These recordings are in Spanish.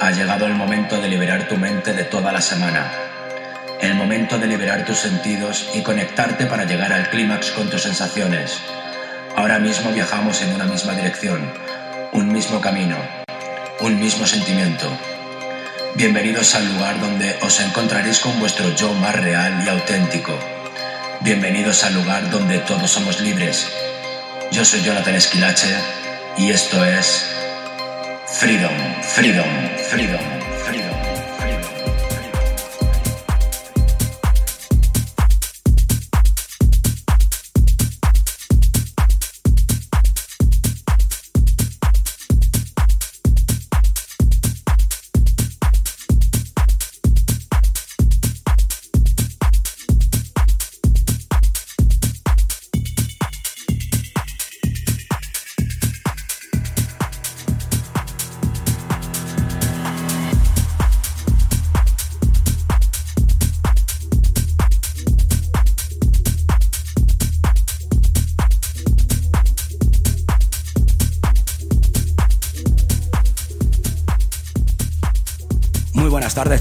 Ha llegado el momento de liberar tu mente de toda la semana. El momento de liberar tus sentidos y conectarte para llegar al clímax con tus sensaciones. Ahora mismo viajamos en una misma dirección, un mismo camino, un mismo sentimiento. Bienvenidos al lugar donde os encontraréis con vuestro yo más real y auténtico. Bienvenidos al lugar donde todos somos libres. Yo soy Jonathan Esquilache y esto es Freedom, Freedom, Freedom.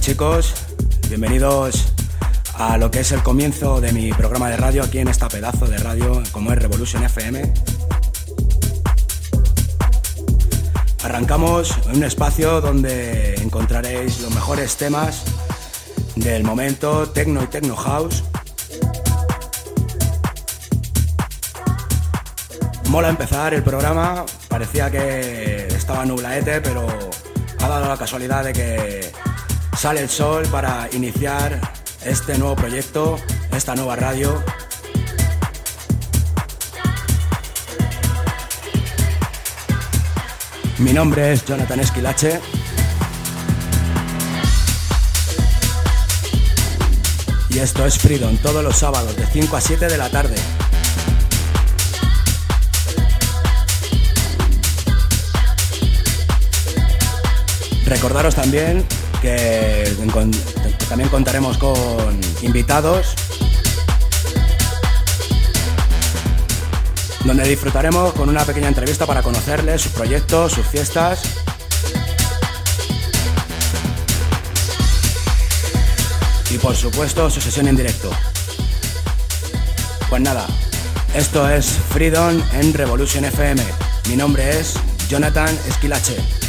Chicos, bienvenidos a lo que es el comienzo de mi programa de radio aquí en esta pedazo de radio como es Revolution FM. Arrancamos en un espacio donde encontraréis los mejores temas del momento, techno y techno house. Mola empezar el programa, parecía que estaba nublaete, pero ha dado la casualidad de que sale el sol para iniciar este nuevo proyecto, esta nueva radio. Mi nombre es Jonathan Esquilache. Y esto es Freedom todos los sábados de 5 a 7 de la tarde. Recordaros también que también contaremos con invitados donde disfrutaremos con una pequeña entrevista para conocerles sus proyectos, sus fiestas. Y por supuesto su sesión en directo. Pues nada, esto es Freedom en Revolution FM. Mi nombre es Jonathan Esquilache.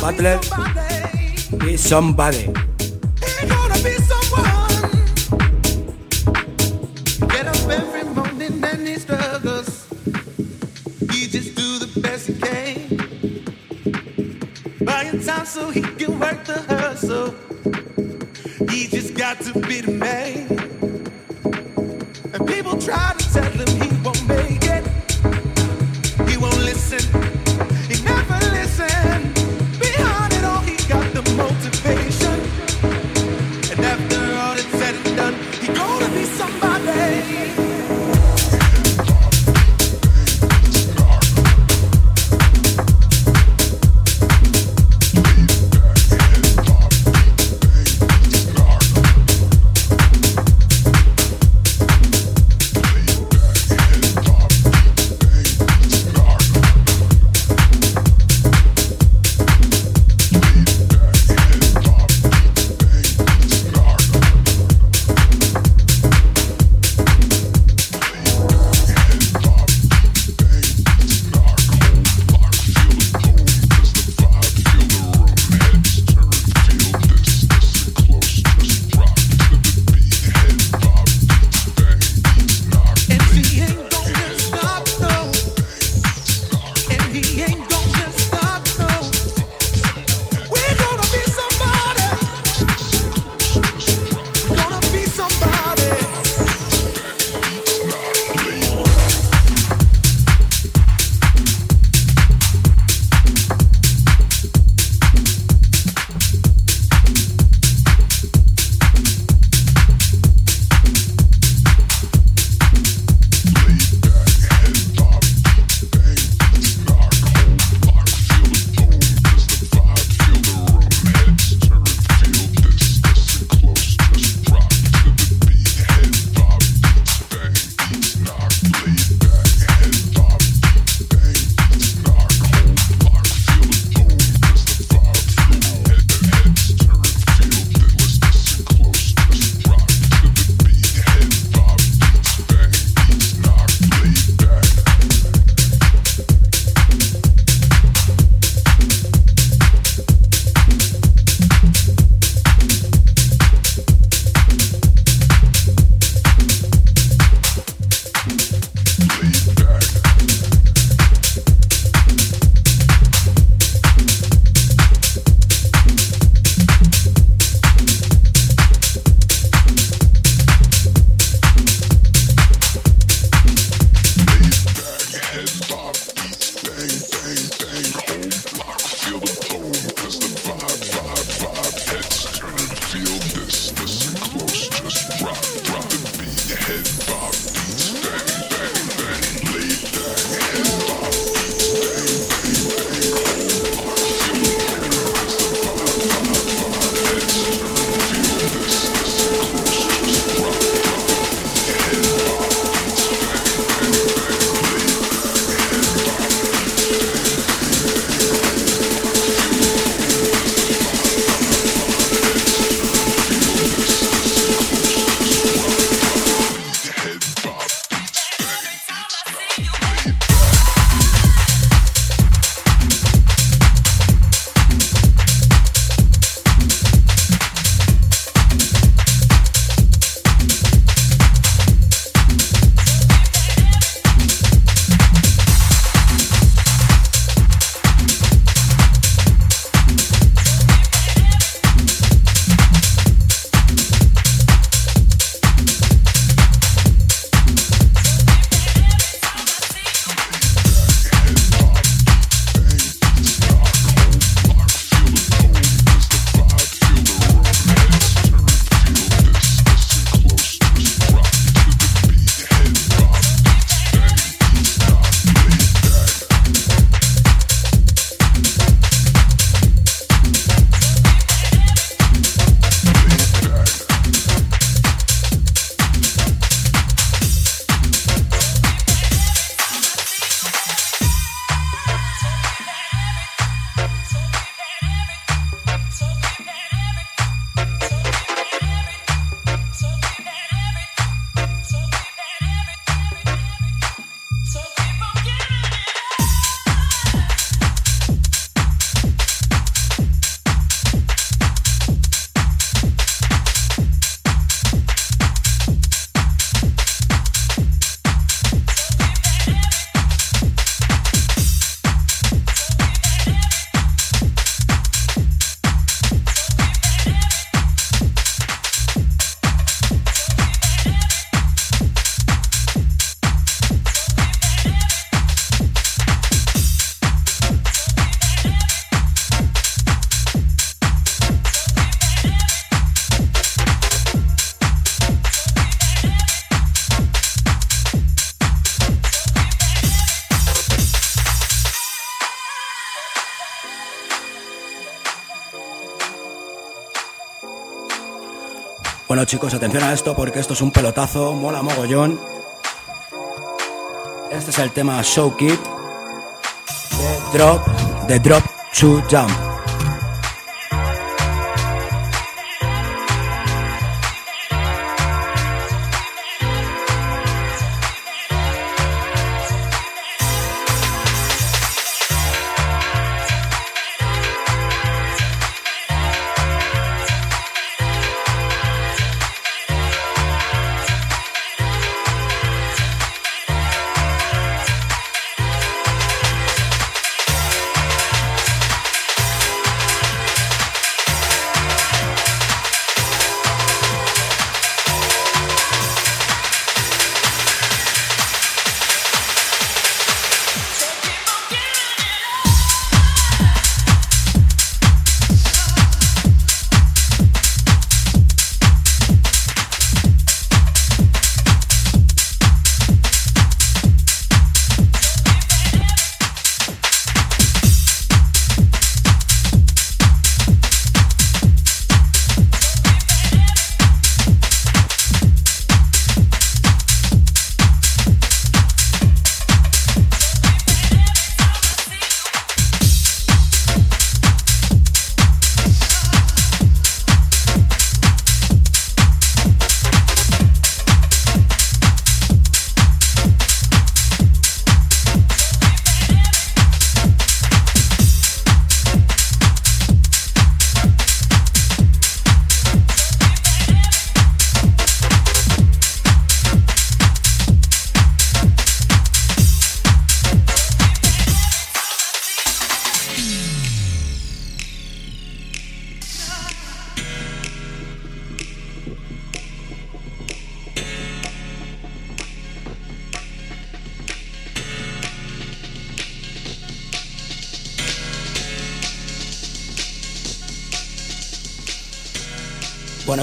Butler y Somebody. Bueno chicos, atención a esto porque esto es un pelotazo, mola mogollón. Este es el tema Show Kid de Drop, de Drop to Jump.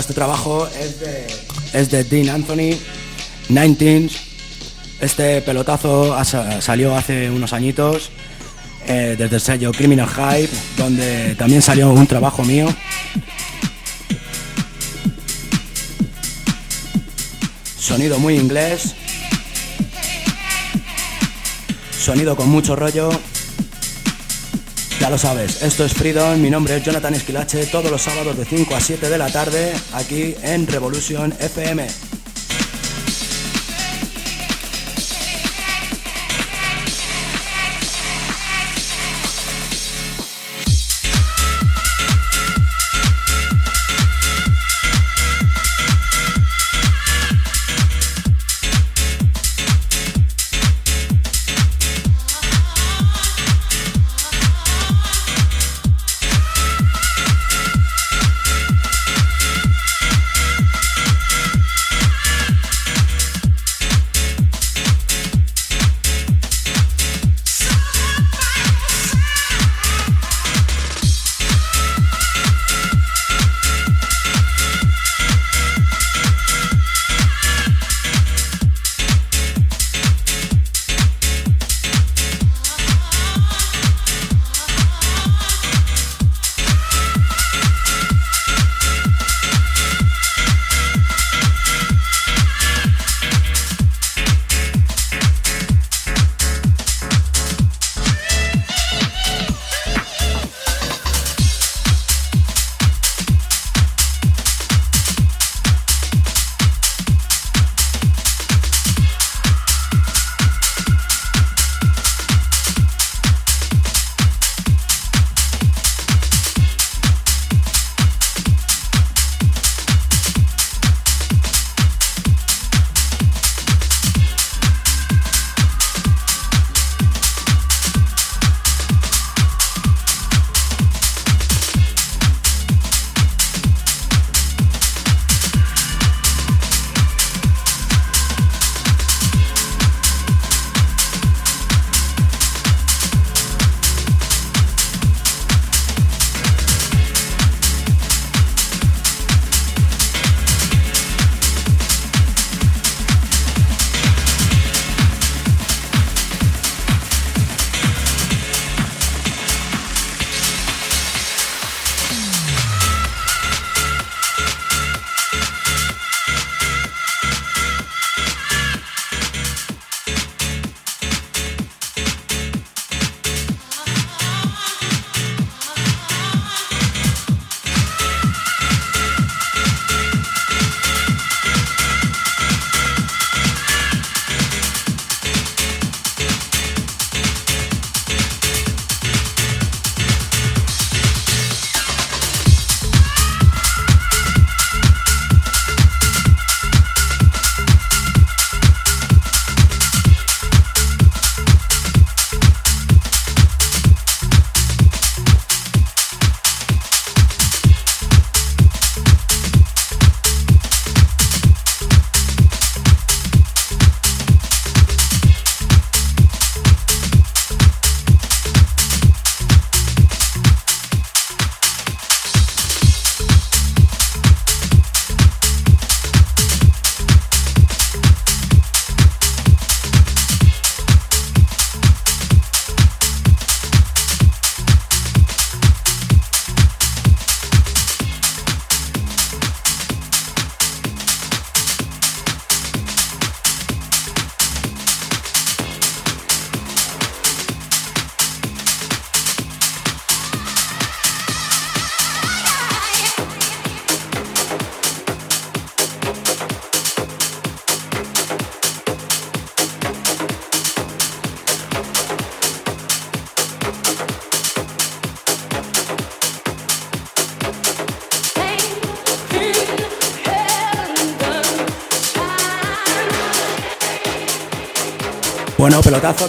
Este trabajo es de, es de Dean Anthony, 19. Este pelotazo salió hace unos añitos eh, desde el sello Criminal Hype, donde también salió un trabajo mío. Sonido muy inglés. Sonido con mucho rollo. Lo sabes, esto es Freedom, mi nombre es Jonathan Esquilache, todos los sábados de 5 a 7 de la tarde, aquí en Revolution FM.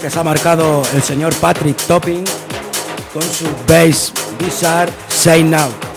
Que se ha marcado el señor Patrick Topping con su bass bizarre Say Now.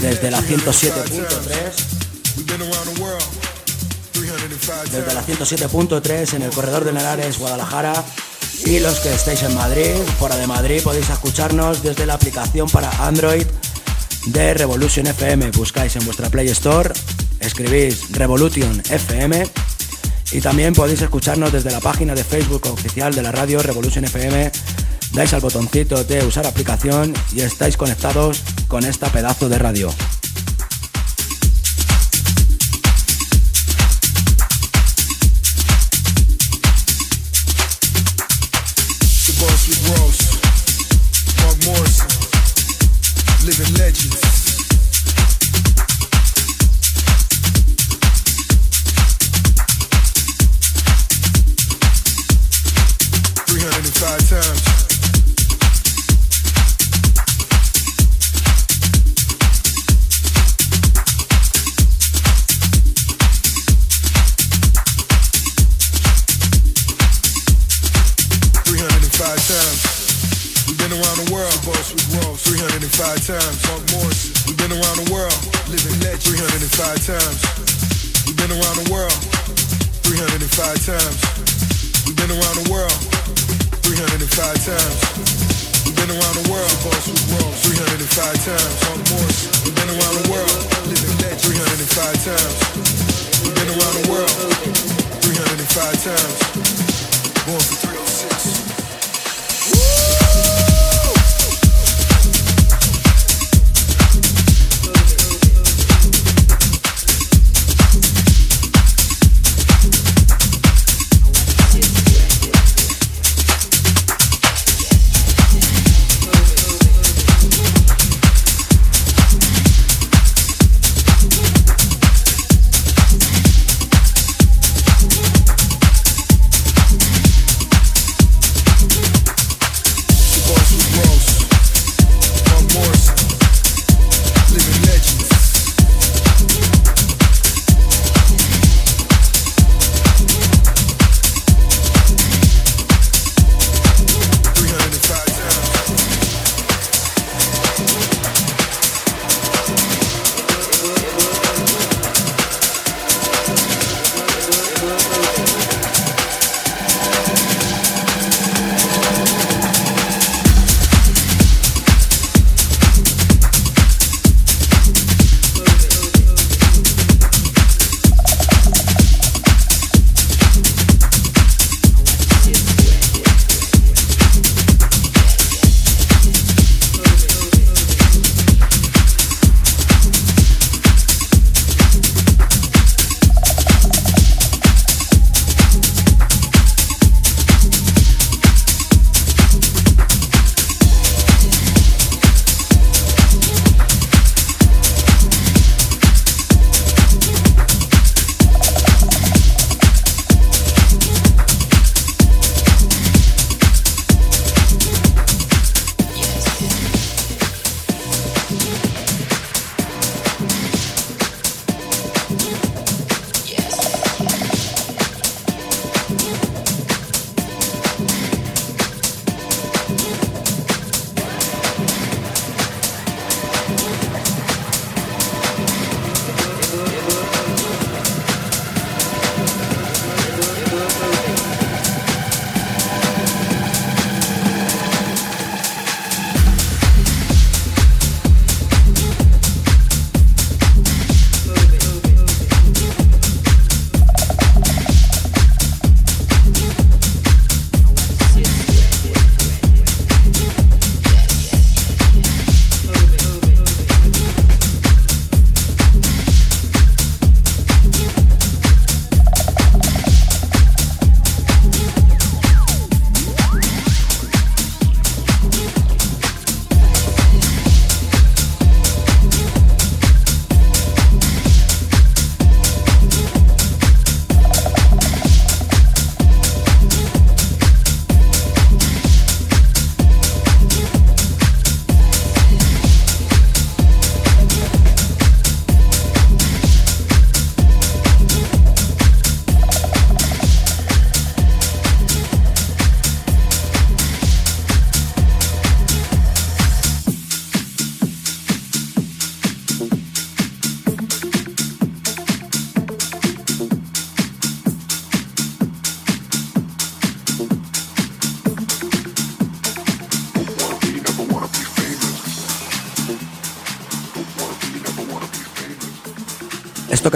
Desde la 107.3 desde la 107.3 en el corredor de Narares, Guadalajara y los que estéis en Madrid, fuera de Madrid, podéis escucharnos desde la aplicación para Android de Revolution FM. Buscáis en vuestra Play Store, escribís Revolution FM y también podéis escucharnos desde la página de Facebook oficial de la radio Revolution FM dais al botoncito de usar aplicación y estáis conectados con esta pedazo de radio.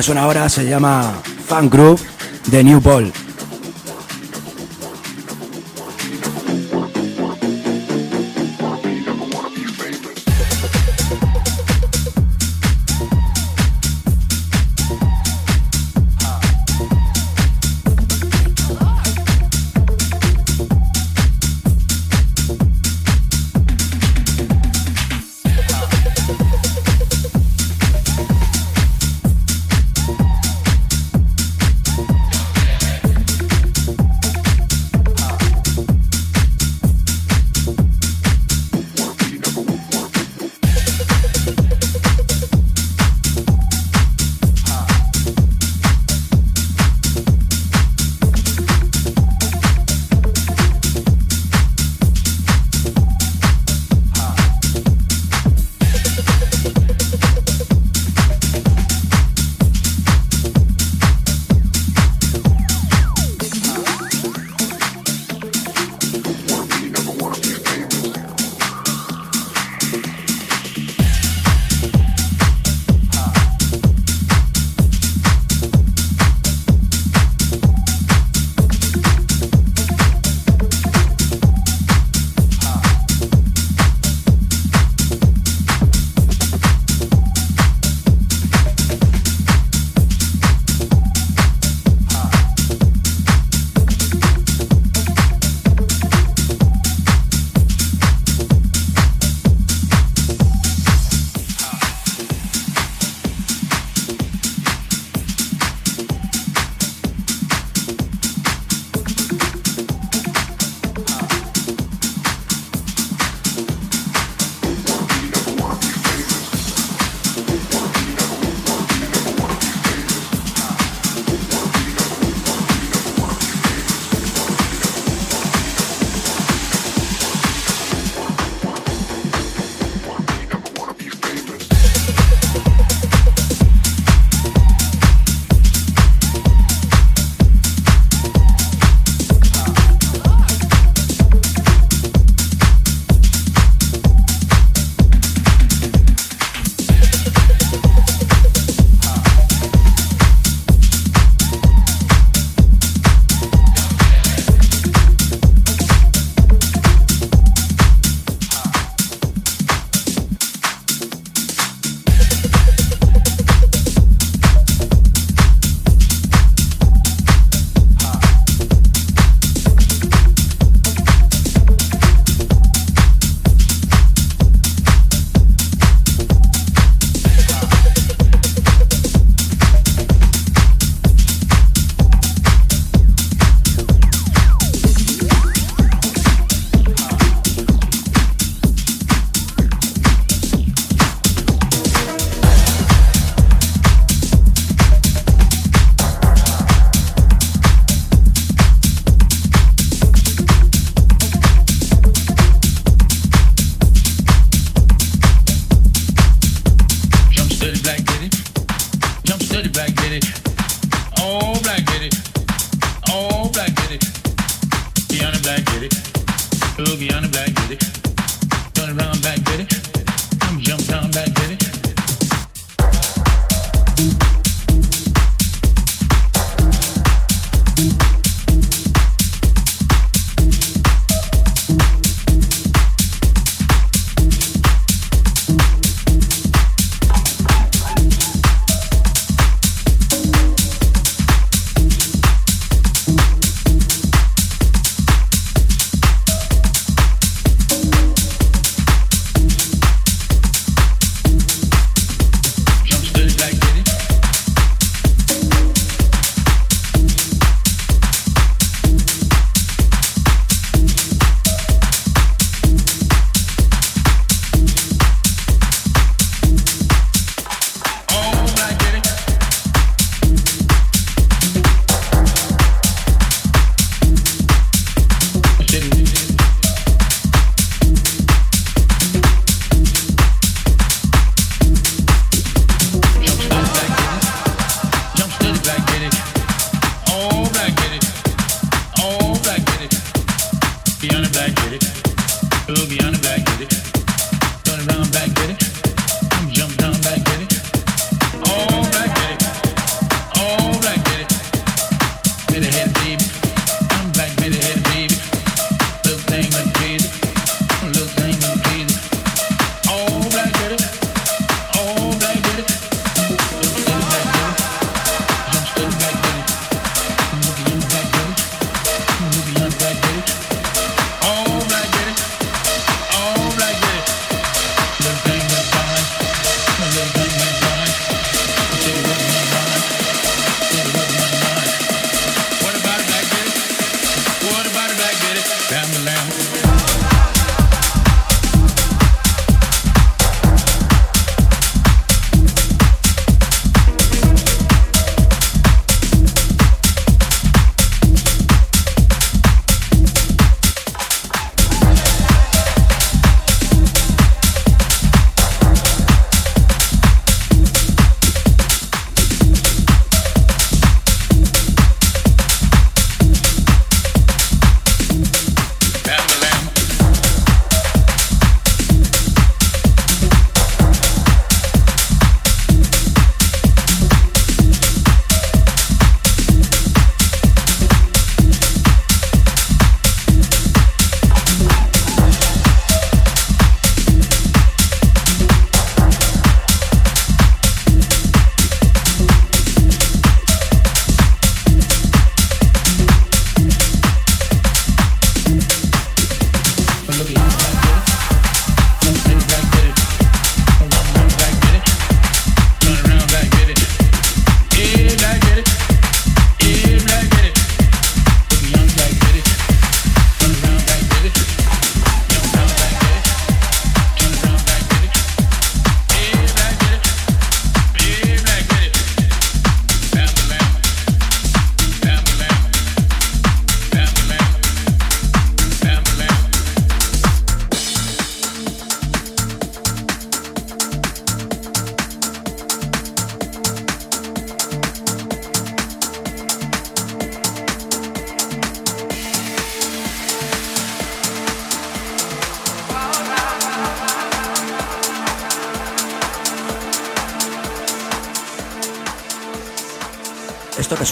que suena ahora se llama Fan Group de New Ball.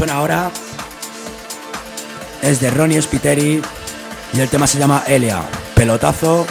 Ahora es de Ronnie Spiteri y el tema se llama Elia. Pelotazo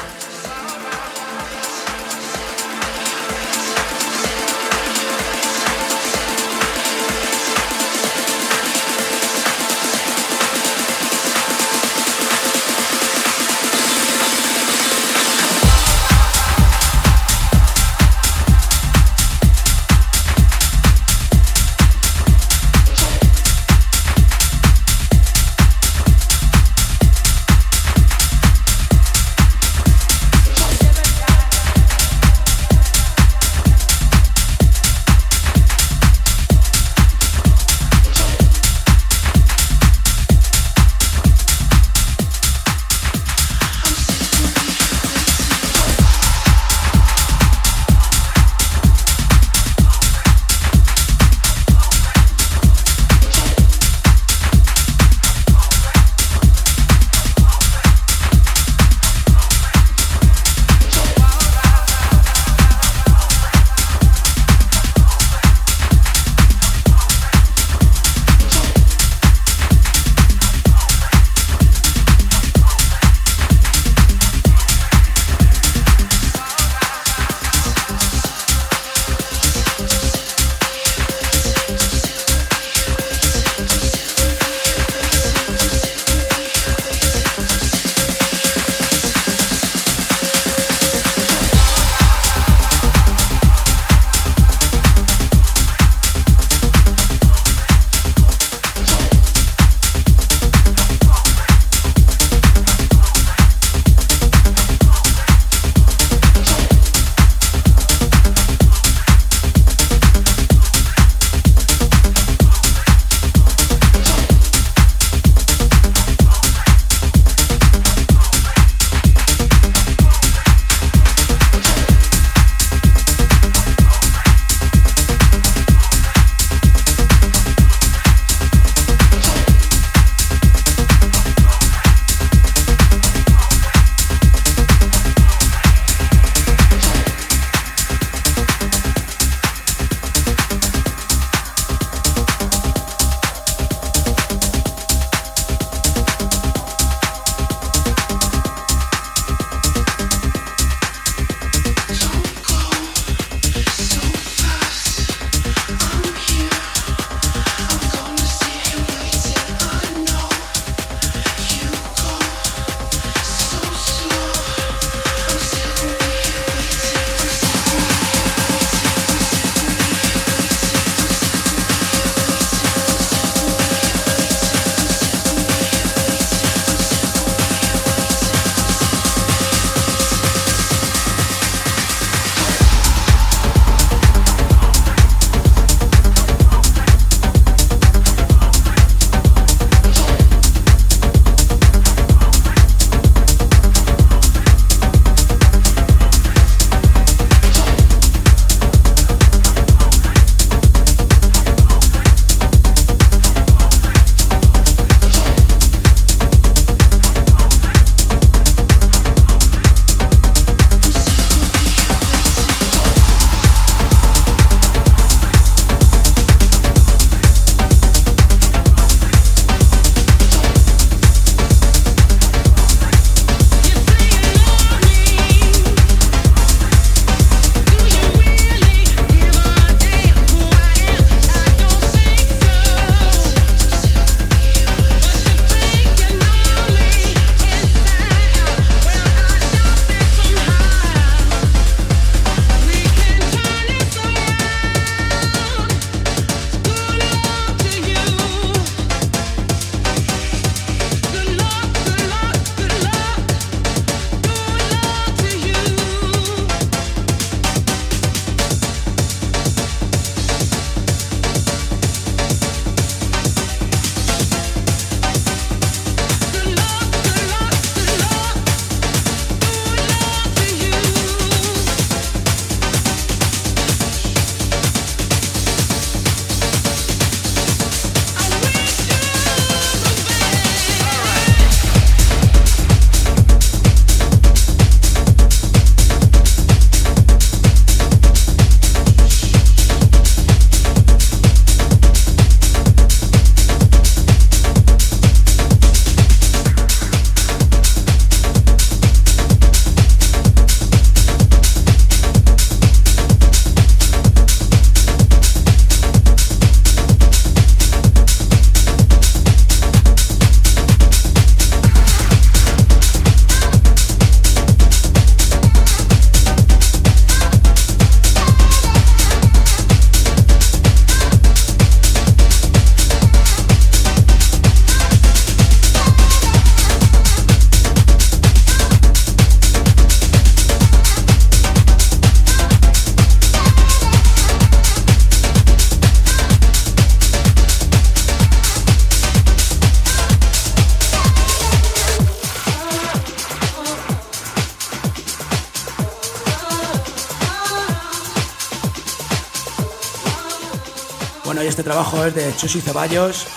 trabajo es de Chusi Ceballos,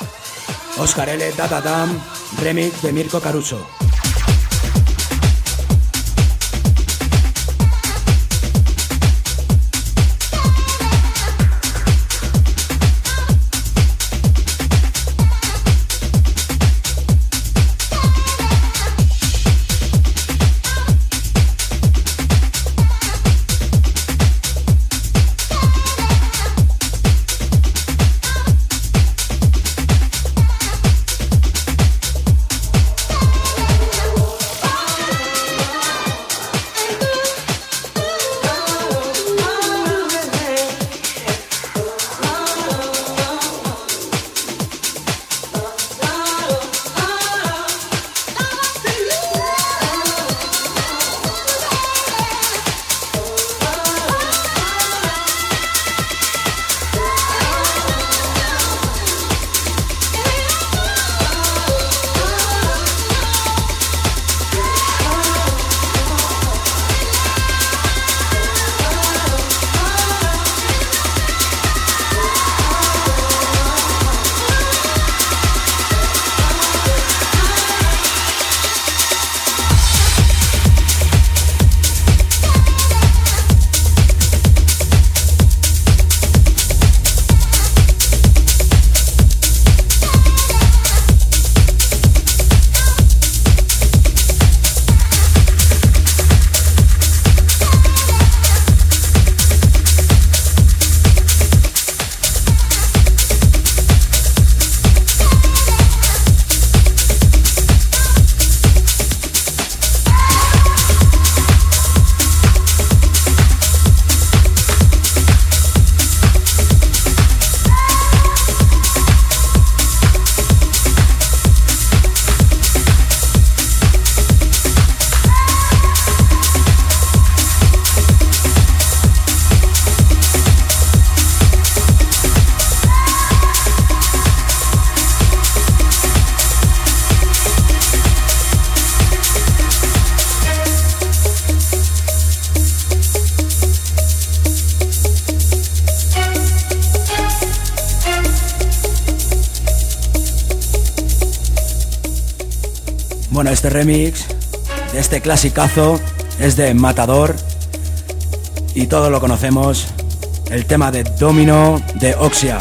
Oscar L. Dam, remix de Mirko Caruso. Este remix de este clasicazo es de Matador y todos lo conocemos, el tema de Domino de Oxia.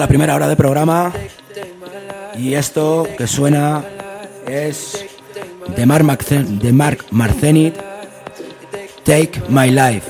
La primera hora de programa y esto que suena es de Mark, Marcenit, Take My Life.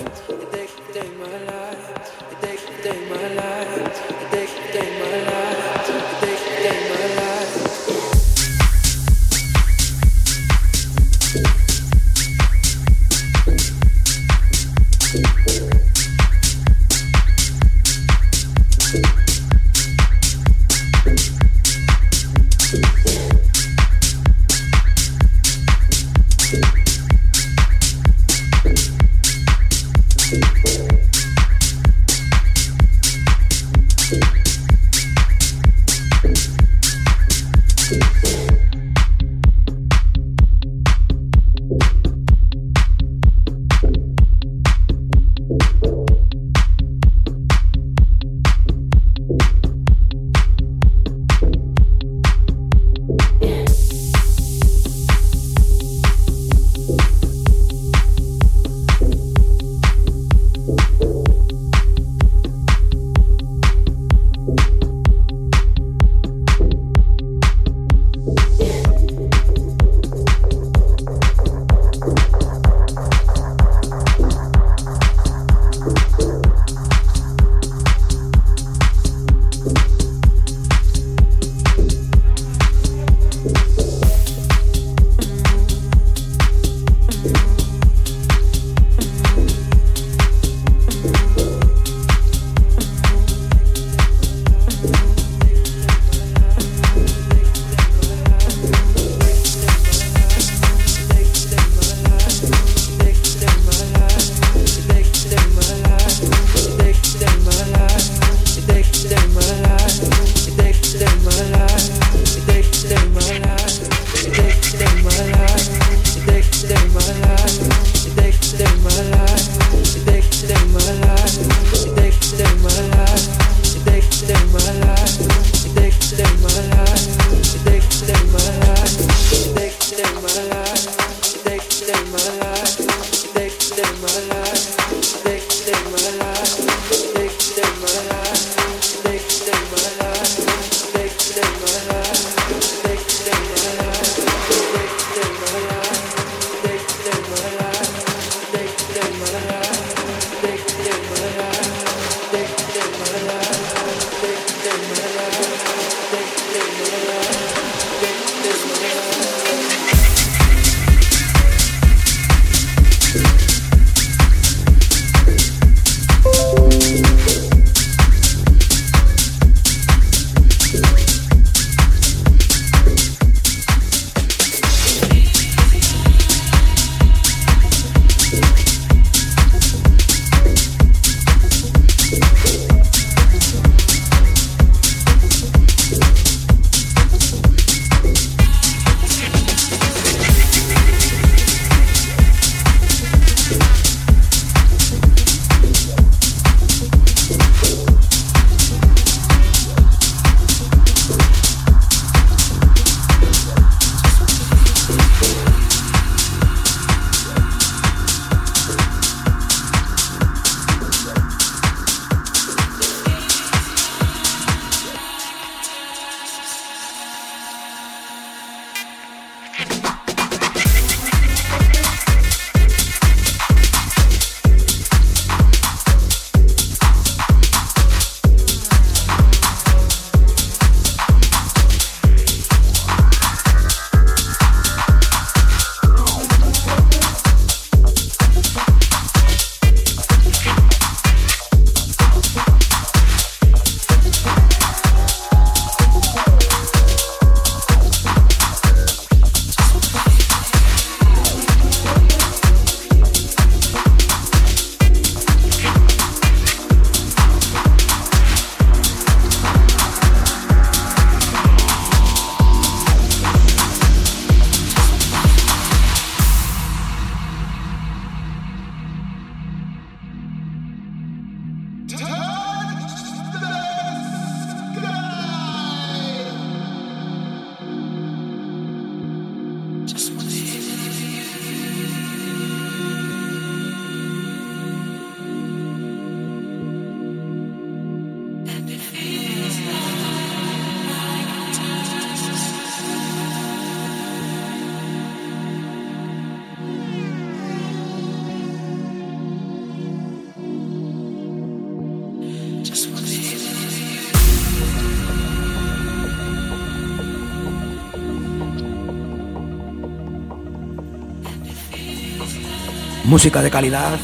Música de calidad.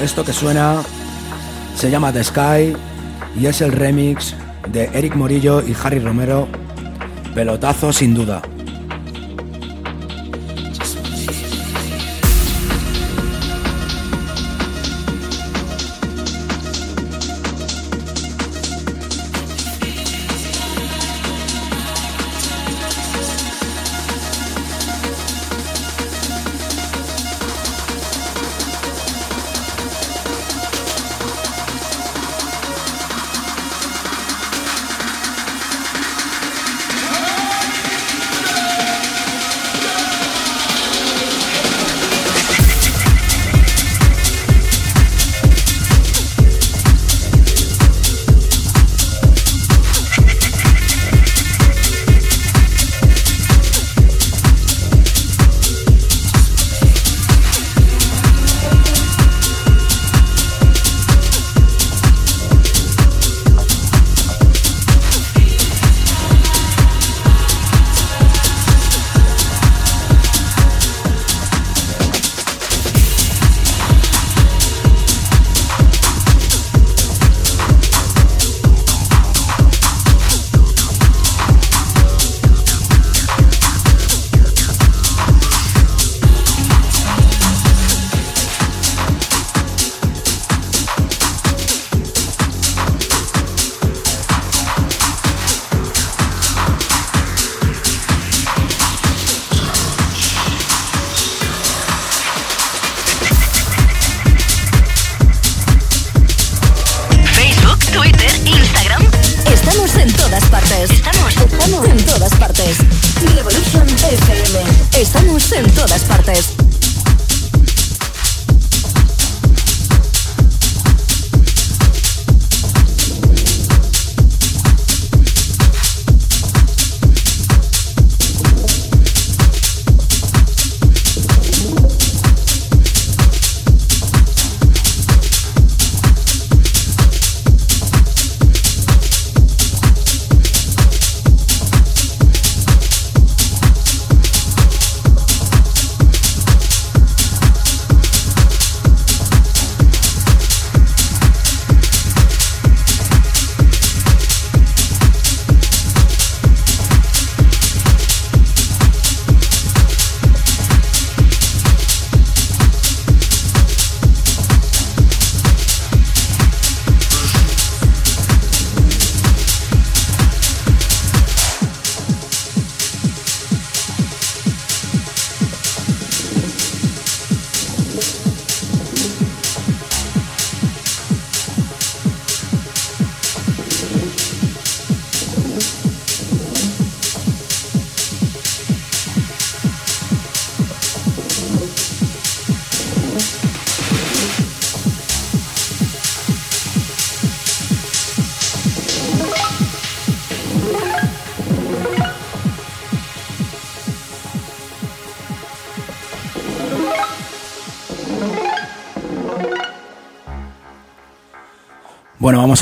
Esto que suena se llama The Sky y es el remix de Eric Morillo y Harry Romero. Pelotazo sin duda.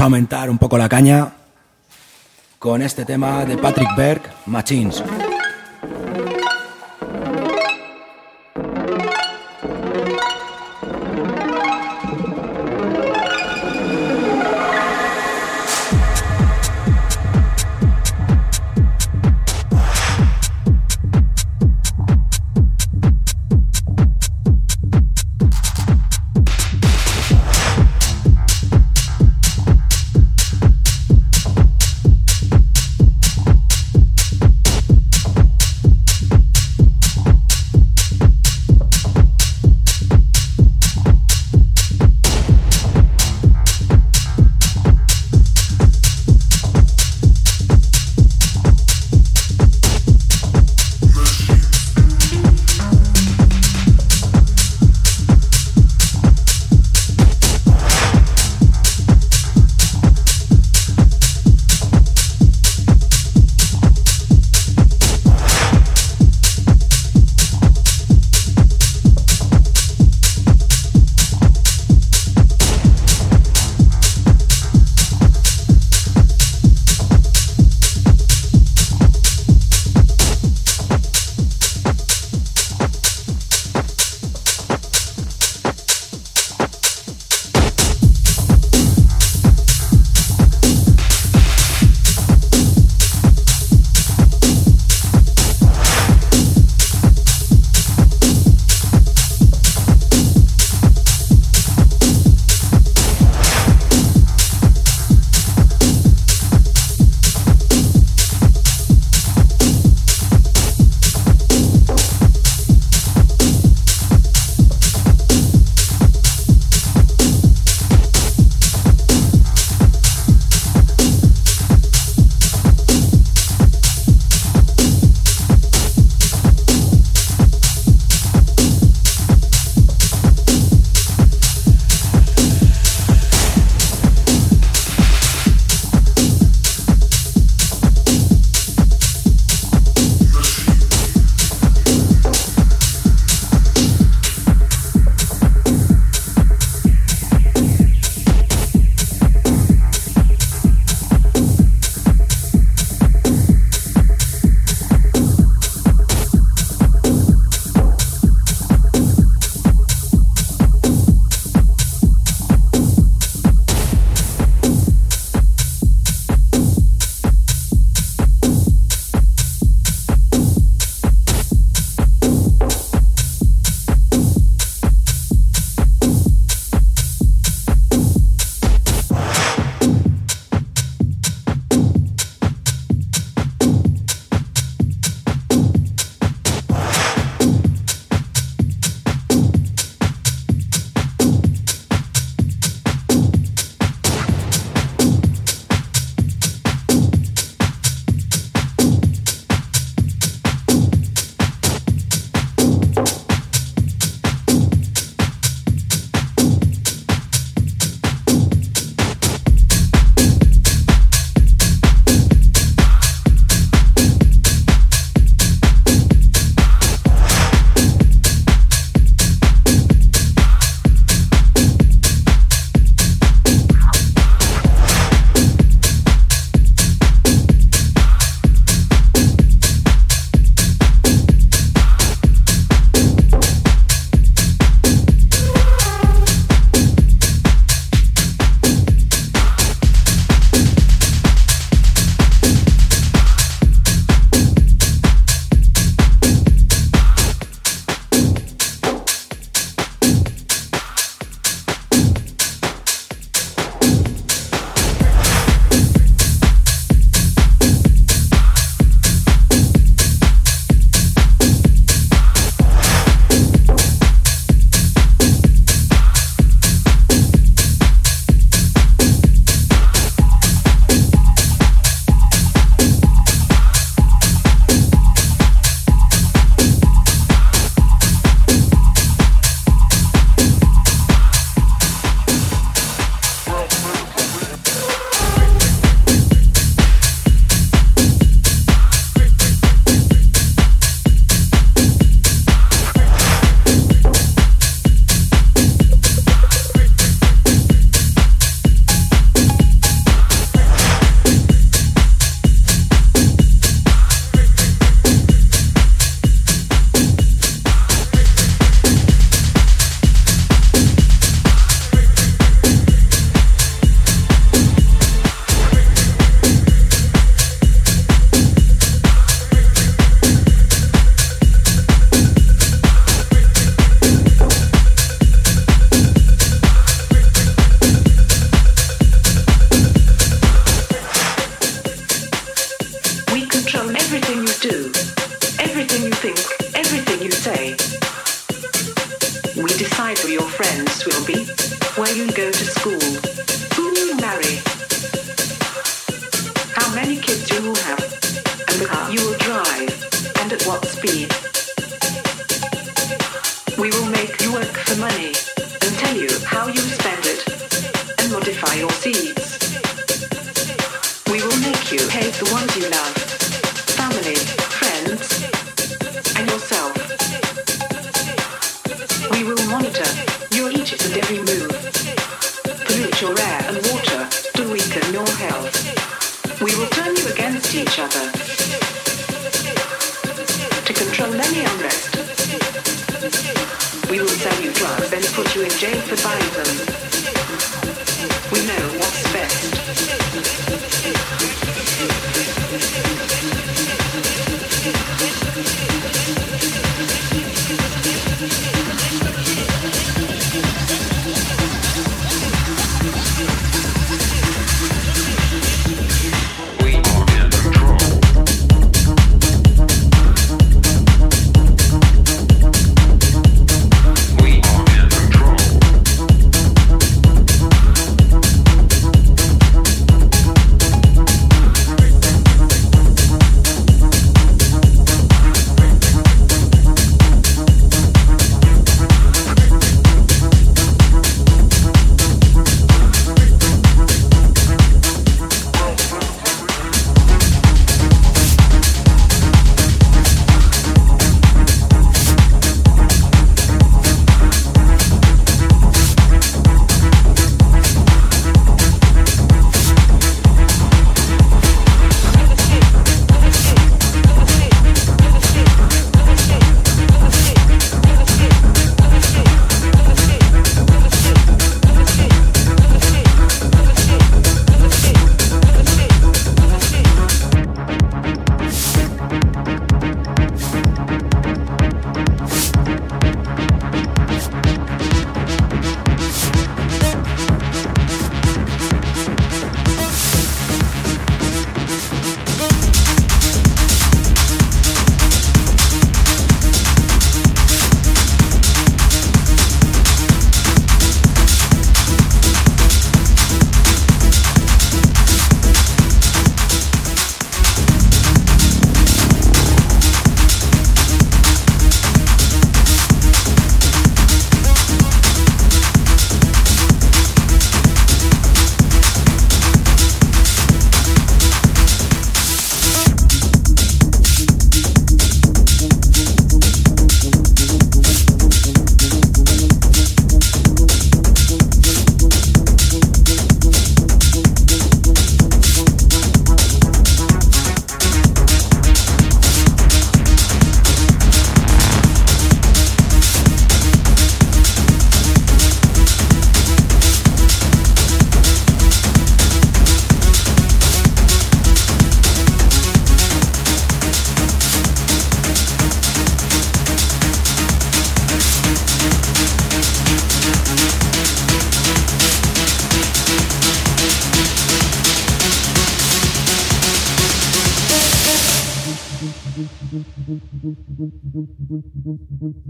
aumentar un poco la caña con este tema de Patrick Berg, Machines.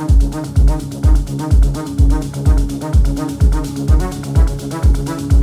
Thank you.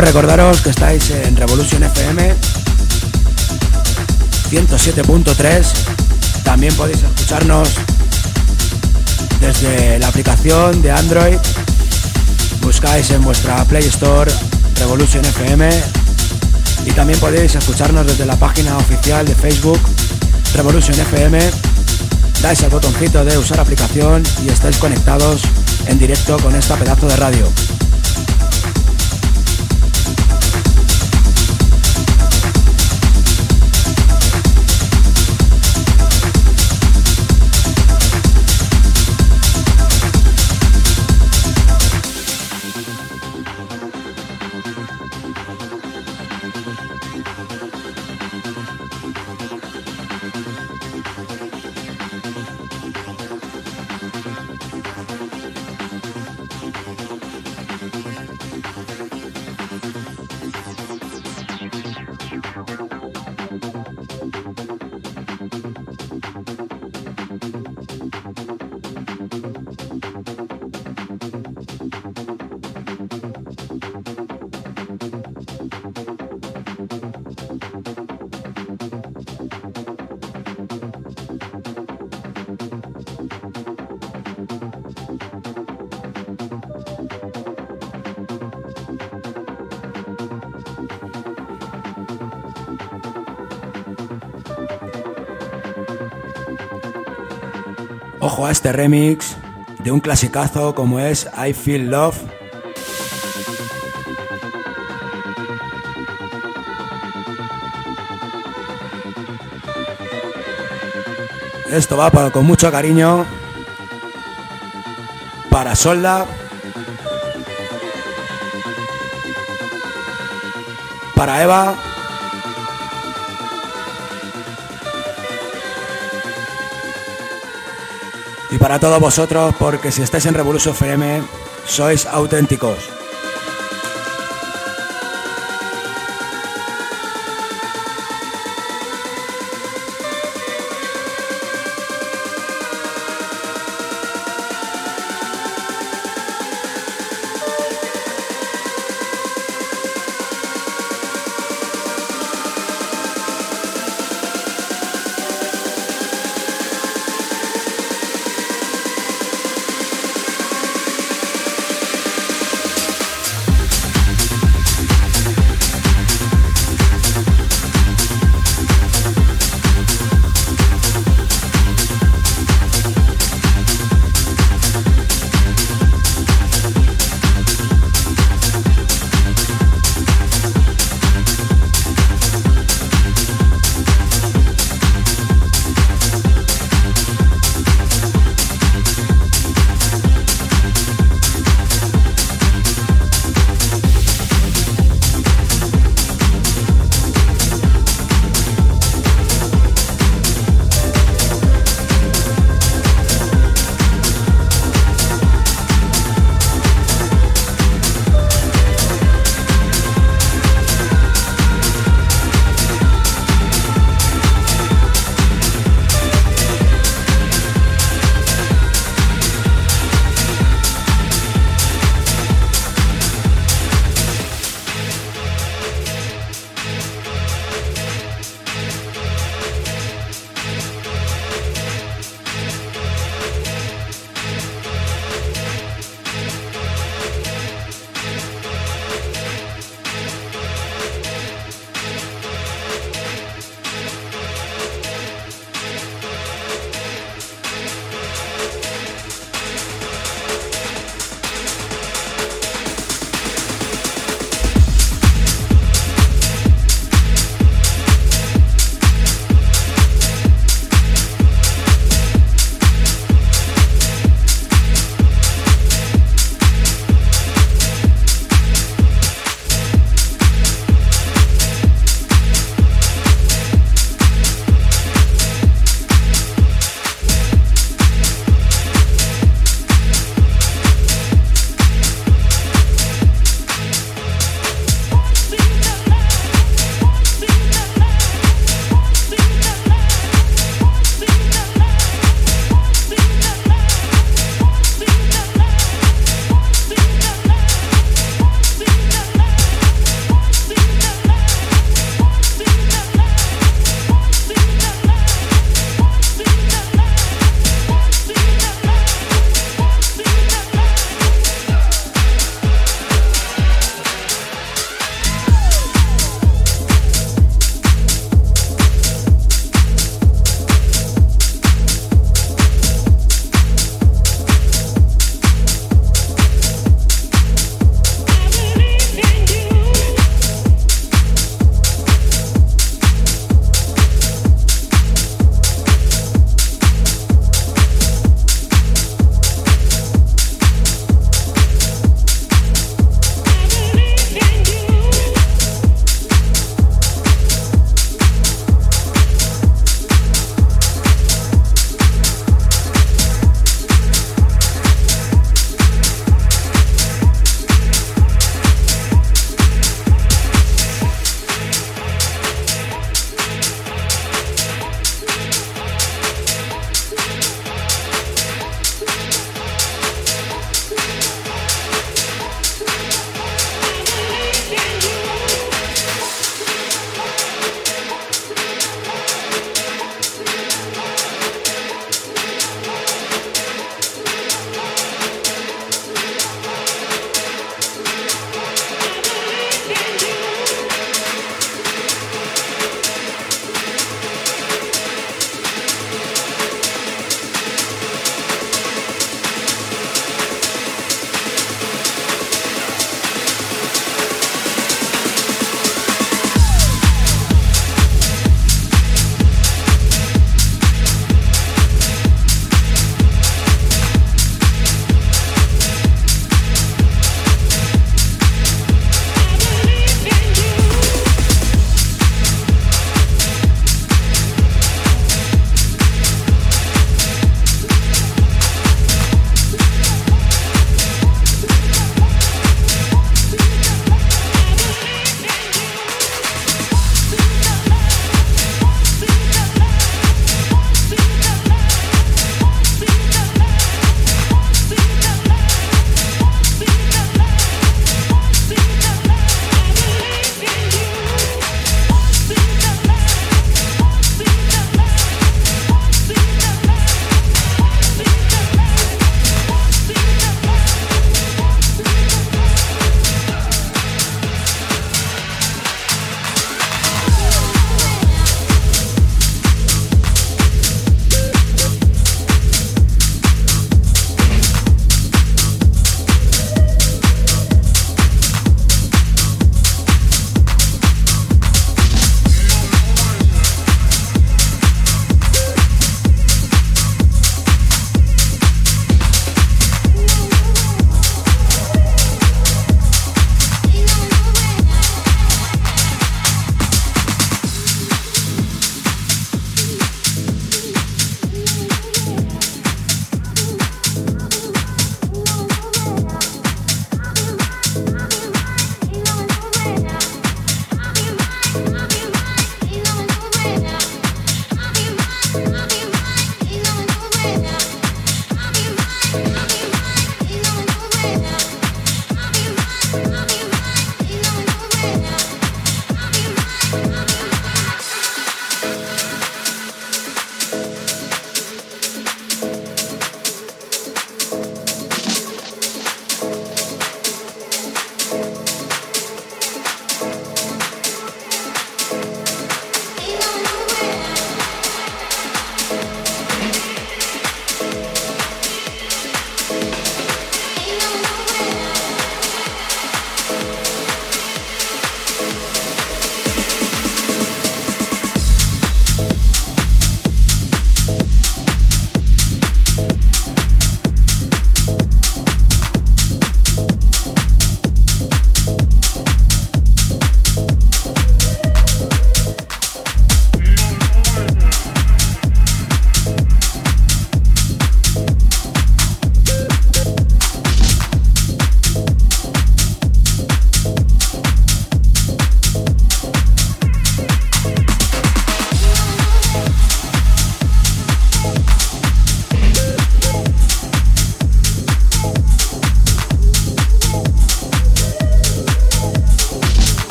Recordaros que estáis en Revolution FM 107.3. También podéis escucharnos desde la aplicación de Android. Buscáis en vuestra Play Store Revolution FM y también podéis escucharnos desde la página oficial de Facebook Revolution FM. Dais al botoncito de usar aplicación y estáis conectados en directo con esta pedazo de radio. Este remix de un clasicazo como es I Feel Love. Esto va para, con mucho cariño para Solda, para Eva. Y para todos vosotros, porque si estáis en Revolution FM, sois auténticos.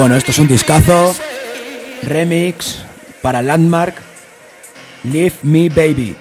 Bueno, esto es un discazo, remix para Landmark, Leave Me Baby.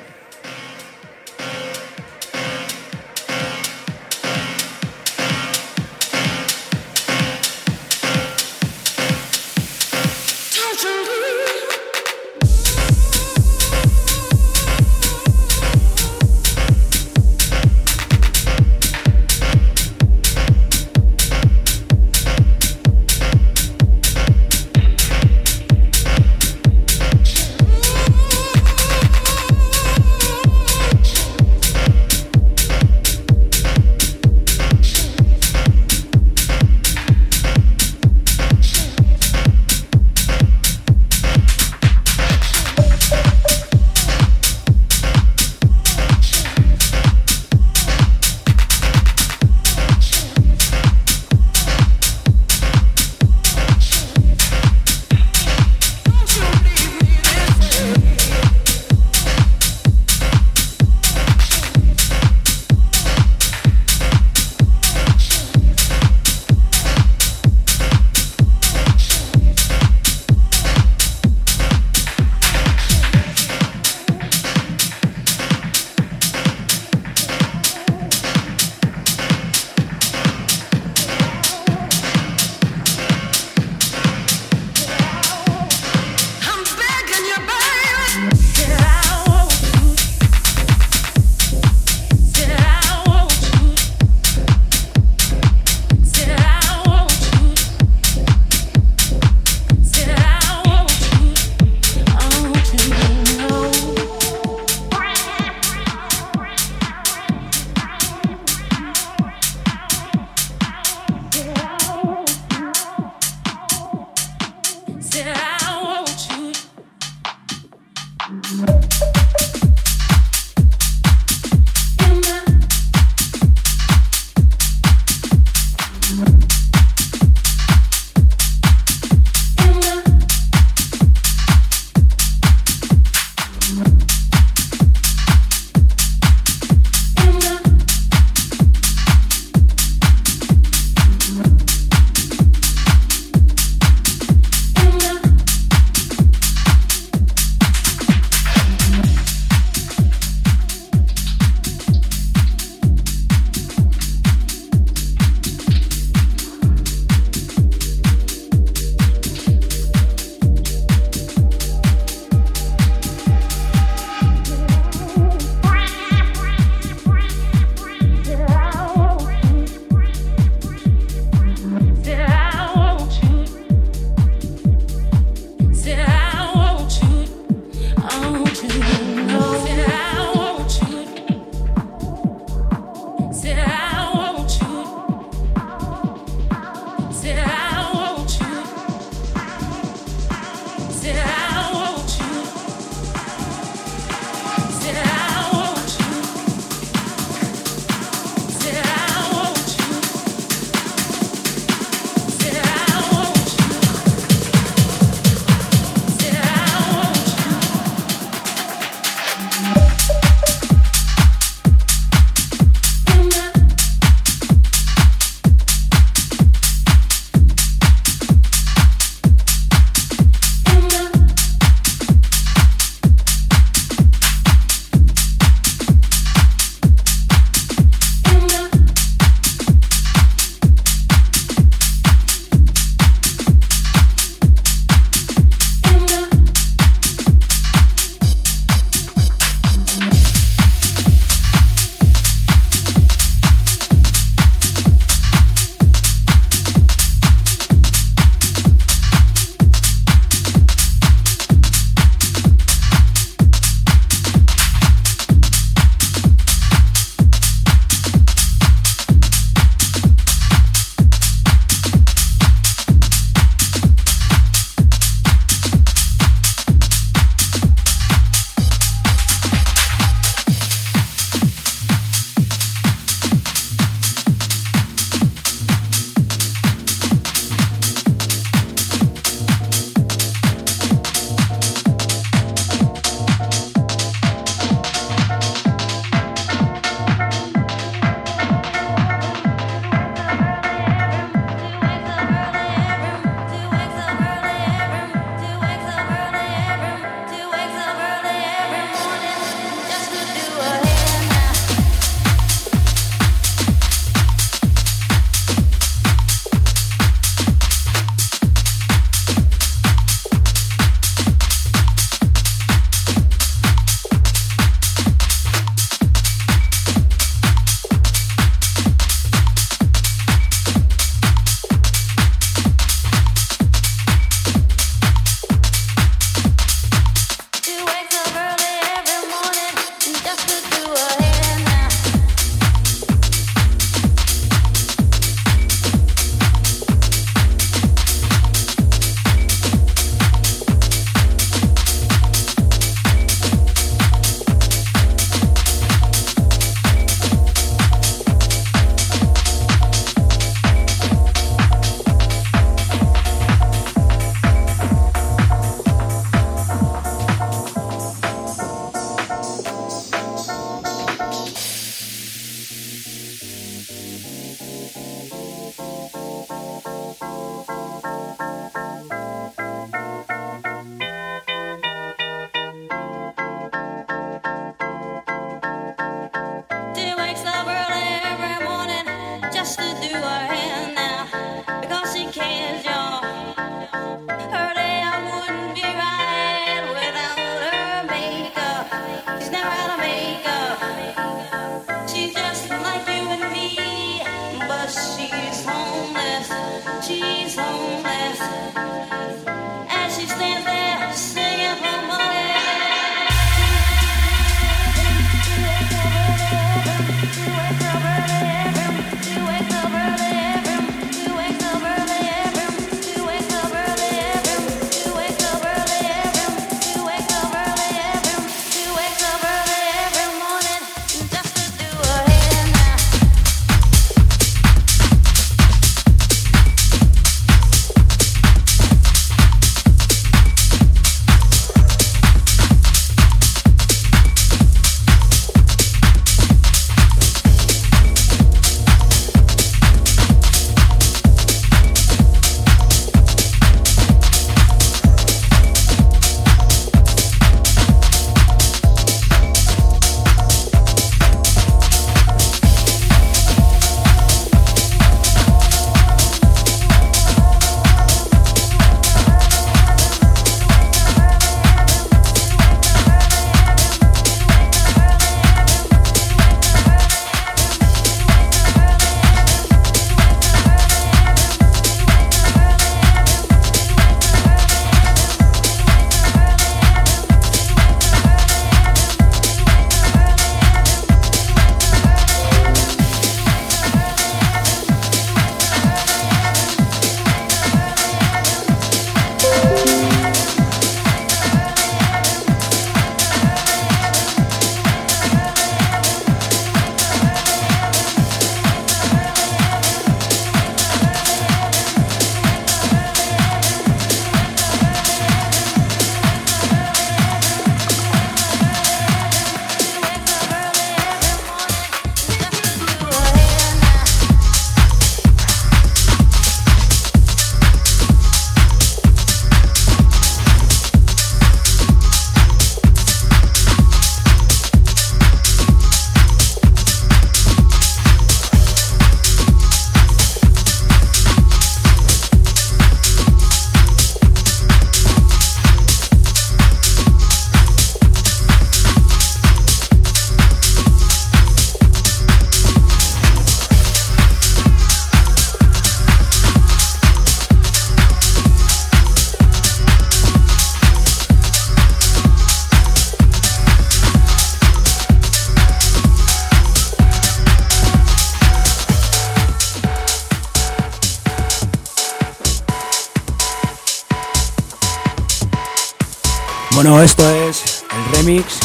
Bueno, esto es el remix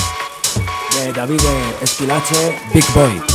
de David Esquilache, Big Boy.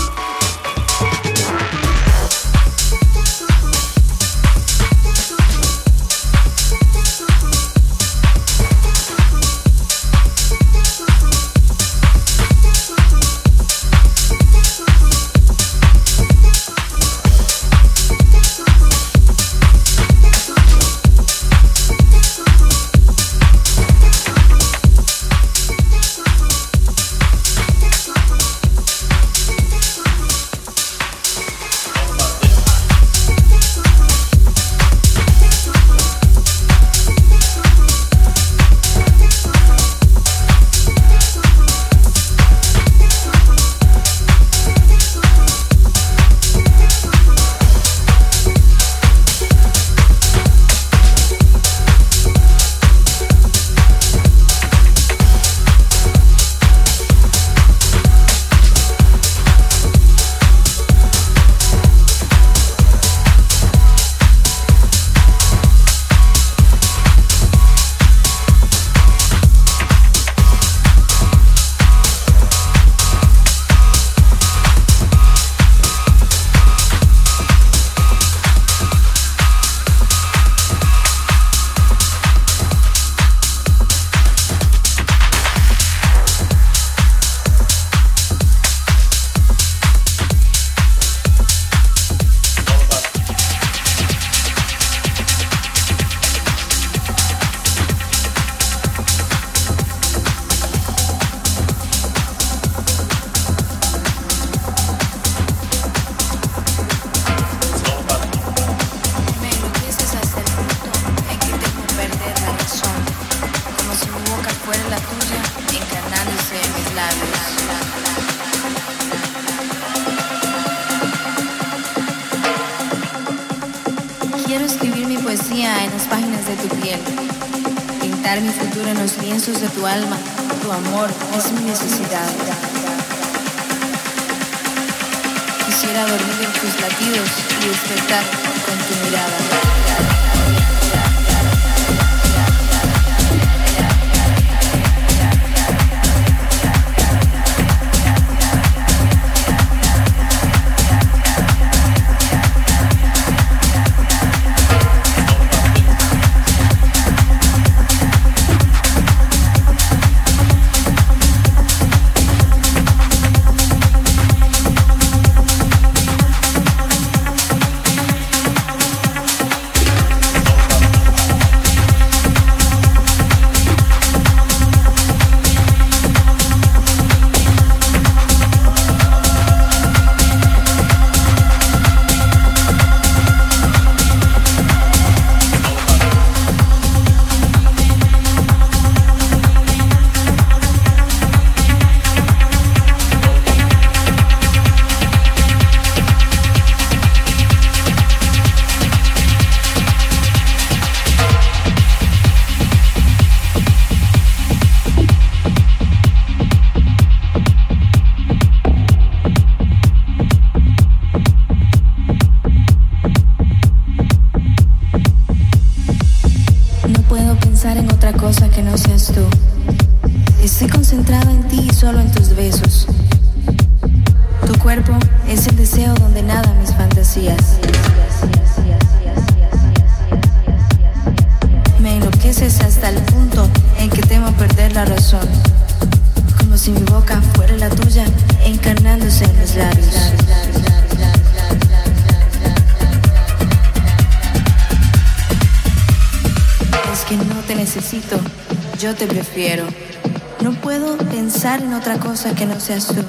Que no seas tú.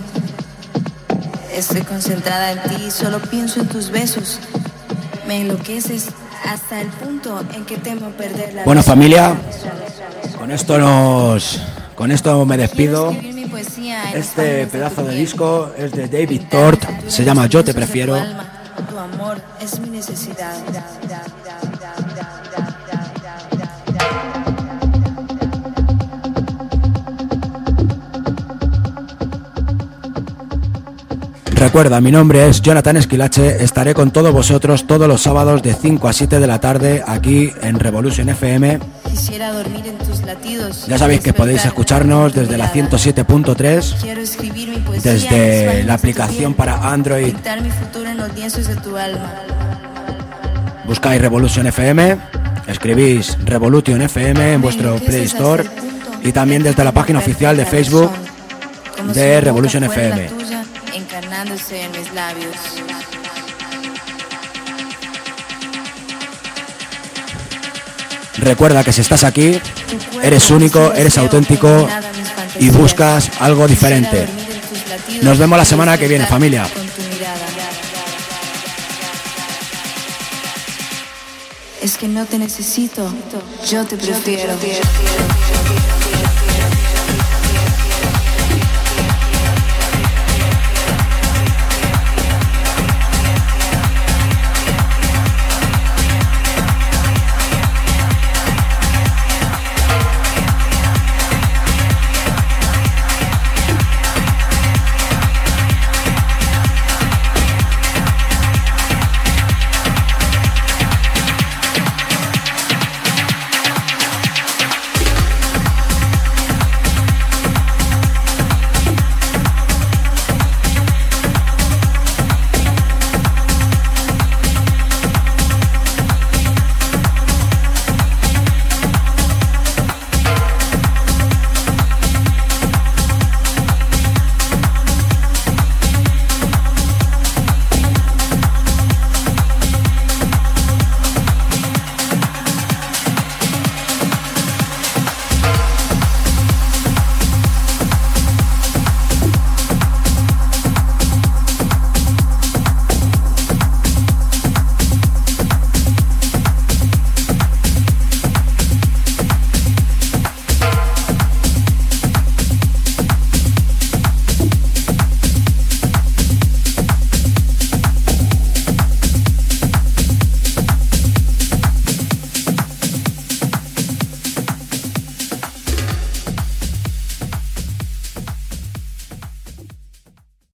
Estoy concentrada en ti, solo pienso en tus besos. Me enloqueces hasta el punto en que temo perder la Bueno, familia, con esto nos con esto me despido. Este pedazo de disco es de David Tort, se llama Yo te prefiero. Recuerda, mi nombre es Jonathan Esquilache, estaré con todos vosotros todos los sábados de 5 a 7 de la tarde aquí en Revolution FM. Quisiera dormir en tus latidos. Ya sabéis que podéis escucharnos desde la 107.3, desde la aplicación para Android. Buscáis Revolution FM, escribís Revolution FM en vuestro Play Store y también desde la página oficial de Facebook de Revolution FM en mis labios. Recuerda que si estás aquí, eres único, eres auténtico y buscas algo diferente. Nos vemos la semana que viene, familia. Es que no te necesito, yo te prefiero.